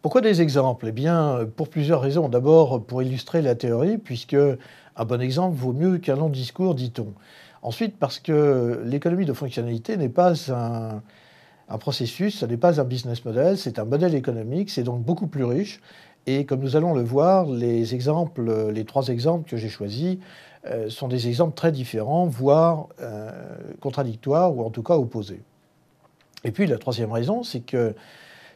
Pourquoi des exemples? Eh bien, pour plusieurs raisons. D'abord, pour illustrer la théorie, puisque un bon exemple vaut mieux qu'un long discours, dit-on. Ensuite, parce que l'économie de fonctionnalité n'est pas un, processus, ce n'est pas un business model, c'est un modèle économique, c'est donc beaucoup plus riche. Et comme nous allons le voir, les exemples, les trois exemples que j'ai choisis euh, sont des exemples très différents, voire euh, contradictoires ou en tout cas opposés. Et puis la troisième raison, c'est que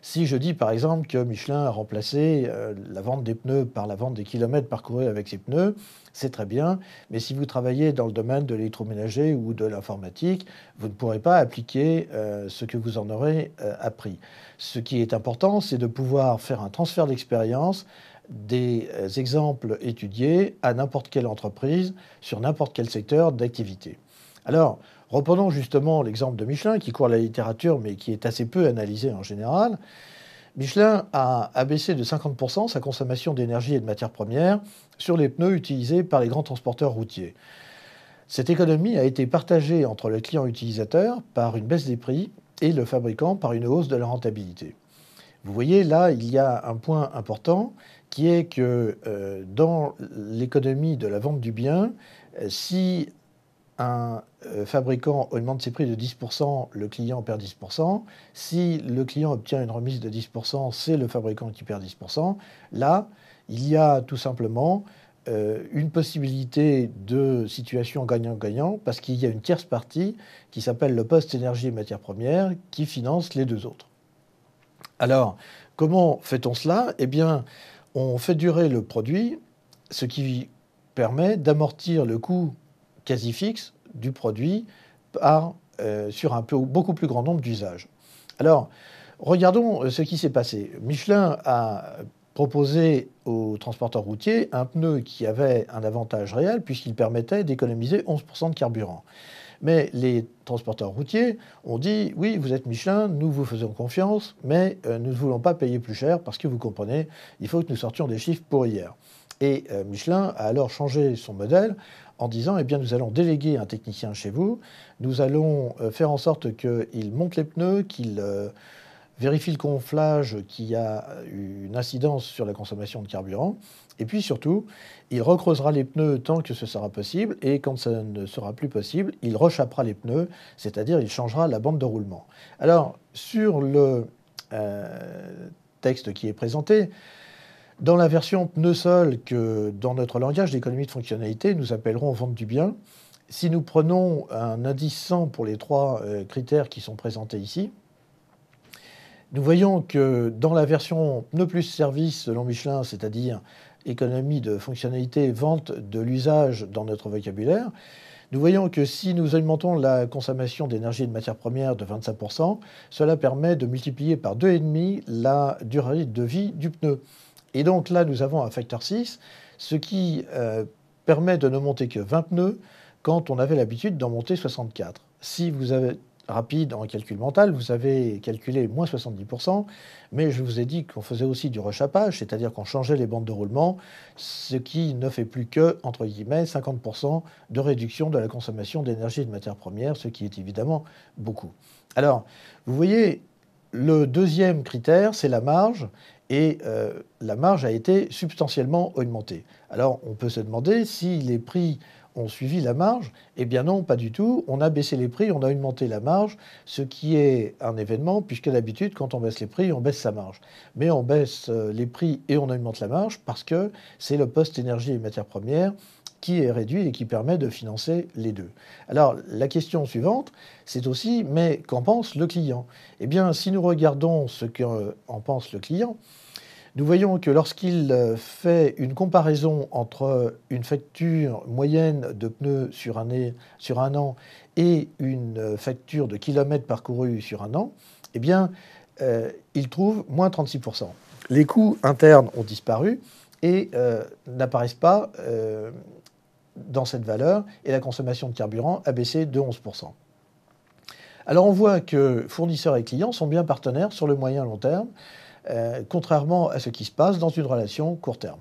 si je dis par exemple que Michelin a remplacé euh, la vente des pneus par la vente des kilomètres parcourus avec ses pneus, c'est très bien, mais si vous travaillez dans le domaine de l'électroménager ou de l'informatique, vous ne pourrez pas appliquer euh, ce que vous en aurez euh, appris. Ce qui est important, c'est de pouvoir faire un transfert d'expérience des exemples étudiés à n'importe quelle entreprise sur n'importe quel secteur d'activité. Alors, Reprenons justement l'exemple de Michelin, qui court la littérature, mais qui est assez peu analysé en général. Michelin a abaissé de 50% sa consommation d'énergie et de matières premières sur les pneus utilisés par les grands transporteurs routiers. Cette économie a été partagée entre le client utilisateur par une baisse des prix et le fabricant par une hausse de la rentabilité. Vous voyez, là, il y a un point important qui est que euh, dans l'économie de la vente du bien, si un euh, fabricant augmente ses prix de 10%, le client perd 10%. Si le client obtient une remise de 10%, c'est le fabricant qui perd 10%. Là, il y a tout simplement euh, une possibilité de situation gagnant-gagnant parce qu'il y a une tierce partie qui s'appelle le poste énergie et matières premières qui finance les deux autres. Alors, comment fait-on cela? Eh bien, on fait durer le produit, ce qui permet d'amortir le coût quasi fixe du produit euh, sur un beaucoup plus grand nombre d'usages. Alors, regardons euh, ce qui s'est passé. Michelin a proposé aux transporteurs routiers un pneu qui avait un avantage réel puisqu'il permettait d'économiser 11% de carburant. Mais les transporteurs routiers ont dit oui, vous êtes Michelin, nous vous faisons confiance, mais euh, nous ne voulons pas payer plus cher parce que vous comprenez, il faut que nous sortions des chiffres pour hier. Et Michelin a alors changé son modèle en disant eh bien, nous allons déléguer un technicien chez vous, nous allons euh, faire en sorte qu'il monte les pneus, qu'il euh, vérifie le gonflage qui a une incidence sur la consommation de carburant, et puis surtout, il recreusera les pneus tant que ce sera possible, et quand ça ne sera plus possible, il rechappera les pneus, c'est-à-dire il changera la bande de roulement. Alors, sur le euh, texte qui est présenté, dans la version pneu-sol que dans notre langage d'économie de fonctionnalité, nous appellerons vente du bien, si nous prenons un indice 100 pour les trois euh, critères qui sont présentés ici, nous voyons que dans la version pneu plus service selon Michelin, c'est-à-dire économie de fonctionnalité, vente de l'usage dans notre vocabulaire, nous voyons que si nous augmentons la consommation d'énergie et de matières premières de 25%, cela permet de multiplier par 2,5 la durée de vie du pneu. Et donc là, nous avons un facteur 6, ce qui euh, permet de ne monter que 20 pneus quand on avait l'habitude d'en monter 64. Si vous avez rapide en calcul mental, vous avez calculé moins 70%, mais je vous ai dit qu'on faisait aussi du rechappage, c'est-à-dire qu'on changeait les bandes de roulement, ce qui ne fait plus que, entre guillemets, 50% de réduction de la consommation d'énergie et de matières premières, ce qui est évidemment beaucoup. Alors, vous voyez, le deuxième critère, c'est la marge, et euh, la marge a été substantiellement augmentée. Alors on peut se demander si les prix ont suivi la marge. Eh bien non, pas du tout. On a baissé les prix, on a augmenté la marge, ce qui est un événement, puisque d'habitude, quand on baisse les prix, on baisse sa marge. Mais on baisse euh, les prix et on augmente la marge parce que c'est le poste énergie et matières premières qui est réduit et qui permet de financer les deux. Alors la question suivante, c'est aussi, mais qu'en pense le client? Eh bien, si nous regardons ce qu'en pense le client, nous voyons que lorsqu'il euh, fait une comparaison entre une facture moyenne de pneus sur un, an et une facture de kilomètres parcourus sur un an, eh euh, il trouve moins 36%. Les coûts internes ont disparu et euh, n'apparaissent pas dans cette valeur, et la consommation de carburant a baissé de 11%. Alors on voit que fournisseurs et clients sont bien partenaires sur le moyen long terme, euh, contrairement à ce qui se passe dans une relation court terme.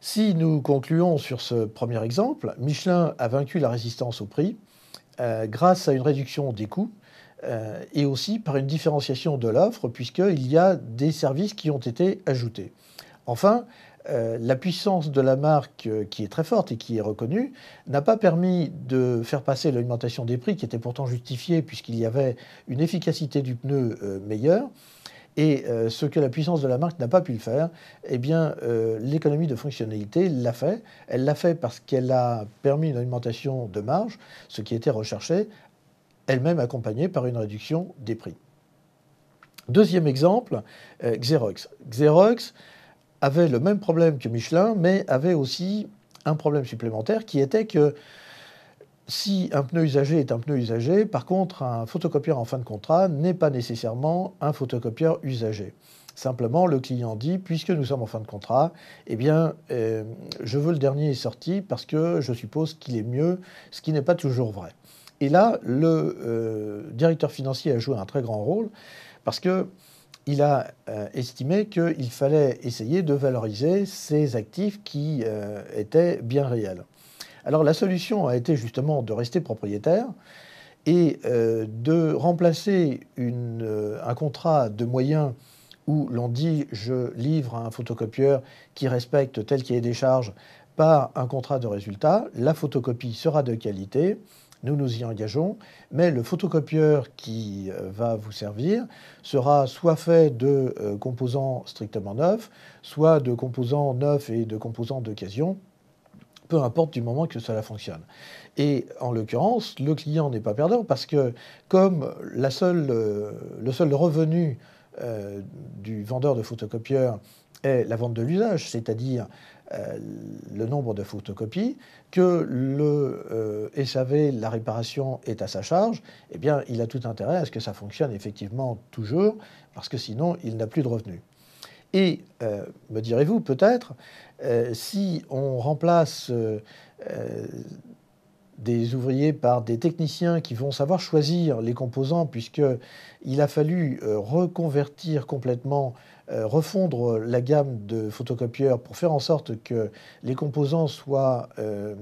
Si nous concluons sur ce premier exemple, Michelin a vaincu la résistance au prix euh, grâce à une réduction des coûts, et aussi par une différenciation de l'offre, puisqu'il y a des services qui ont été ajoutés. Enfin, euh, la puissance de la marque, euh, qui est très forte et qui est reconnue, n'a pas permis de faire passer l'augmentation des prix, qui était pourtant justifiée puisqu'il y avait une efficacité du pneu euh, meilleure. Et ce que la puissance de la marque n'a pas pu le faire, eh bien, l'économie de fonctionnalité l'a fait. Elle l'a fait parce qu'elle a permis une augmentation de marge, ce qui était recherché, elle-même accompagnée par une réduction des prix. Deuxième exemple, Xerox. Xerox avait le même problème que Michelin, mais avait aussi un problème supplémentaire qui était que si un pneu usagé est un pneu usagé, par contre, un photocopieur en fin de contrat n'est pas nécessairement un photocopieur usagé. Simplement, le client dit, puisque nous sommes en fin de contrat, eh bien, euh, je veux le dernier sorti parce que je suppose qu'il est mieux, ce qui n'est pas toujours vrai. Et là, le euh, directeur financier a joué un très grand rôle parce que il a euh, estimé qu'il fallait essayer de valoriser ces actifs qui étaient bien réels. Alors la solution a été justement de rester propriétaire et euh, de remplacer un contrat de moyens où l'on dit je livre un photocopieur qui respecte tel qu'il est des charges par un contrat de résultat. La photocopie sera de qualité. Nous nous y engageons, mais le photocopieur qui euh, va vous servir sera soit fait de euh, composants strictement neufs, soit de composants neufs et de composants d'occasion, peu importe du moment que cela fonctionne. Et en l'occurrence, le client n'est pas perdant parce que comme euh, le seul revenu du vendeur de photocopieurs est la vente de l'usage, c'est-à-dire euh, le nombre de photocopies, que le euh, SAV, la réparation est à sa charge, eh bien, il a tout intérêt à ce que ça fonctionne effectivement toujours, parce que sinon, il n'a plus de revenus. Et, euh, me direz-vous peut-être, si on remplace des ouvriers par des techniciens qui vont savoir choisir les composants, puisqu'il a fallu reconvertir complètement euh, refondre la gamme de photocopieurs pour faire en sorte que les composants soient euh,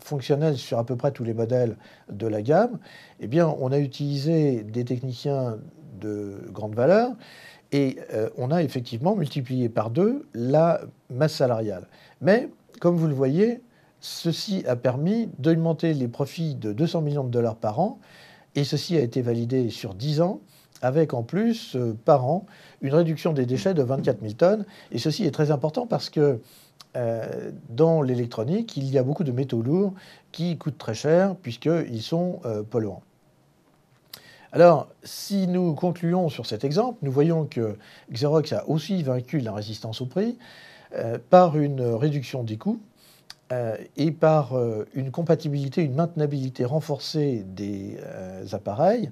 fonctionnels sur à peu près tous les modèles de la gamme, eh bien, on a utilisé des techniciens de grande valeur et euh, on a effectivement multiplié par deux la masse salariale. Mais, comme vous le voyez, ceci a permis d'augmenter les profits de 200 millions de dollars par an, et ceci a été validé sur 10 ans avec en plus euh, par an une réduction des déchets de 24 000 tonnes. Et ceci est très important parce que euh, dans l'électronique, il y a beaucoup de métaux lourds qui coûtent très cher puisqu'ils sont polluants. Alors, si nous concluons sur cet exemple, nous voyons que Xerox a aussi vaincu la résistance au prix par une réduction des coûts et par une compatibilité, une maintenabilité renforcée des appareils.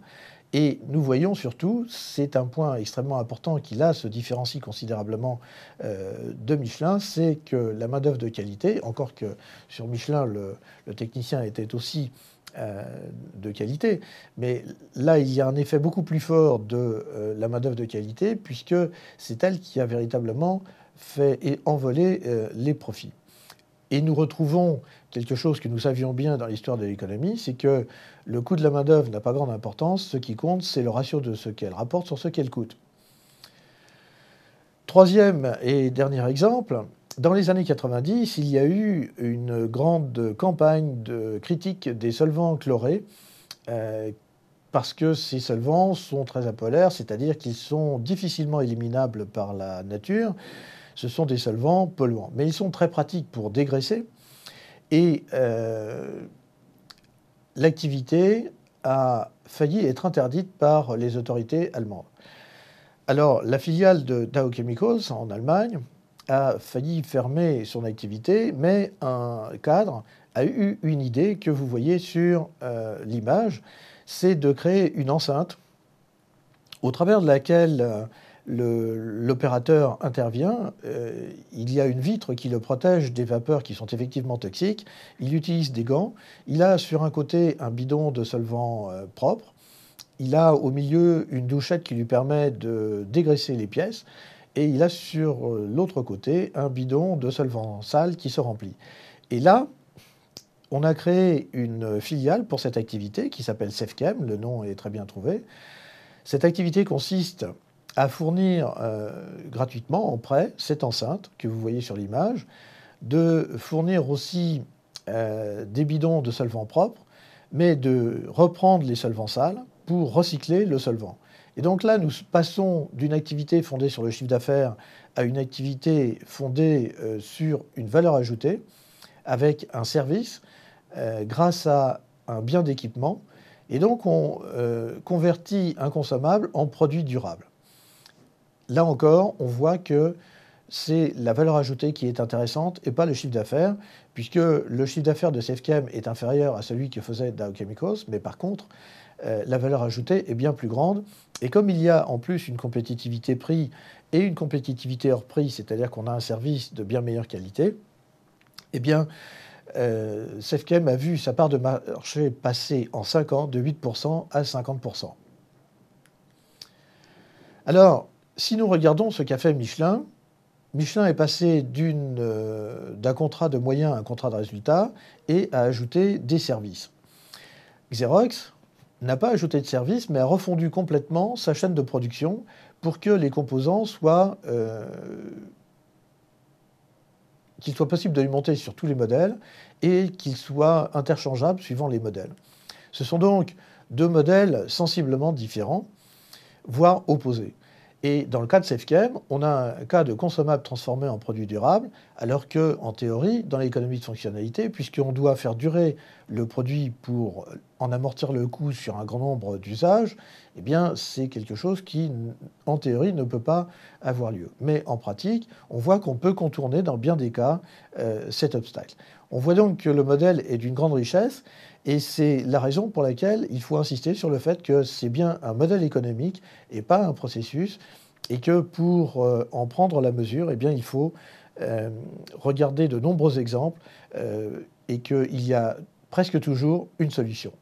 Et nous voyons surtout, c'est un point extrêmement important qui là se différencie considérablement euh, de Michelin, c'est que la main-d'œuvre de qualité, encore que sur Michelin, le, technicien était aussi euh, de qualité, mais là, il y a un effet beaucoup plus fort de euh, la main-d'œuvre de qualité, puisque c'est elle qui a véritablement fait et envolé les profits. Et nous retrouvons quelque chose que nous savions bien dans l'histoire de l'économie, c'est que le coût de la main-d'œuvre n'a pas grande importance. Ce qui compte, c'est le ratio de ce qu'elle rapporte sur ce qu'elle coûte. Troisième et dernier exemple, dans les années 90, il y a eu une grande campagne de critique des solvants chlorés, euh, parce que ces solvants sont très apolaires, c'est-à-dire qu'ils sont difficilement éliminables par la nature. Ce sont des solvants polluants, mais ils sont très pratiques pour dégraisser. Et euh, l'activité a failli être interdite par les autorités allemandes. Alors, la filiale de Dow Chemicals en Allemagne a failli fermer son activité, mais un cadre a eu une idée que vous voyez sur euh, l'image, c'est de créer une enceinte au travers de laquelle euh, l'opérateur intervient, euh, il y a une vitre qui le protège des vapeurs qui sont effectivement toxiques, il utilise des gants, il a sur un côté un bidon de solvant propre, il a au milieu une douchette qui lui permet de dégraisser les pièces, et il a sur euh, l'autre côté un bidon de solvant sale qui se remplit. Et là, on a créé une filiale pour cette activité qui s'appelle SafeChem, le nom est très bien trouvé. Cette activité consiste à fournir euh, gratuitement en prêt cette enceinte que vous voyez sur l'image, de fournir aussi euh, des bidons de solvant propre, mais de reprendre les solvants sales pour recycler le solvant. Et donc là, nous passons d'une activité fondée sur le chiffre d'affaires à une activité fondée euh, sur une valeur ajoutée, avec un service, grâce à un bien d'équipement. Et donc, on convertit un consommable en produit durable là encore, on voit que c'est la valeur ajoutée qui est intéressante et pas le chiffre d'affaires, puisque le chiffre d'affaires de Safechem est inférieur à celui que faisait Dow Chemicals, mais par contre, euh, la valeur ajoutée est bien plus grande. Et comme il y a en plus une compétitivité prix et une compétitivité hors prix, c'est-à-dire qu'on a un service de bien meilleure qualité, eh bien, euh, a vu sa part de marché passer en 5 ans de 8% à 50%. Alors, si nous regardons ce qu'a fait Michelin, Michelin est passé euh, d'un contrat de moyens à un contrat de résultat et a ajouté des services. Xerox n'a pas ajouté de services, mais a refondu complètement sa chaîne de production pour que les composants soient. Euh, qu'il soit possible de les monter sur tous les modèles et qu'ils soient interchangeables suivant les modèles. Ce sont donc deux modèles sensiblement différents, voire opposés. Et dans le cas de SafeChem, on a un cas de consommable transformé en produit durable, alors que, en théorie, dans l'économie de fonctionnalité, puisqu'on doit faire durer le produit pour en amortir le coût sur un grand nombre d'usages, eh bien, c'est quelque chose qui, en théorie, ne peut pas avoir lieu. Mais en pratique, on voit qu'on peut contourner, dans bien des cas, euh, cet obstacle. On voit donc que le modèle est d'une grande richesse et c'est la raison pour laquelle il faut insister sur le fait que c'est bien un modèle économique et pas un processus, et que pour euh, en prendre la mesure, eh il faut euh, regarder de nombreux exemples euh, et qu'il y a presque toujours une solution.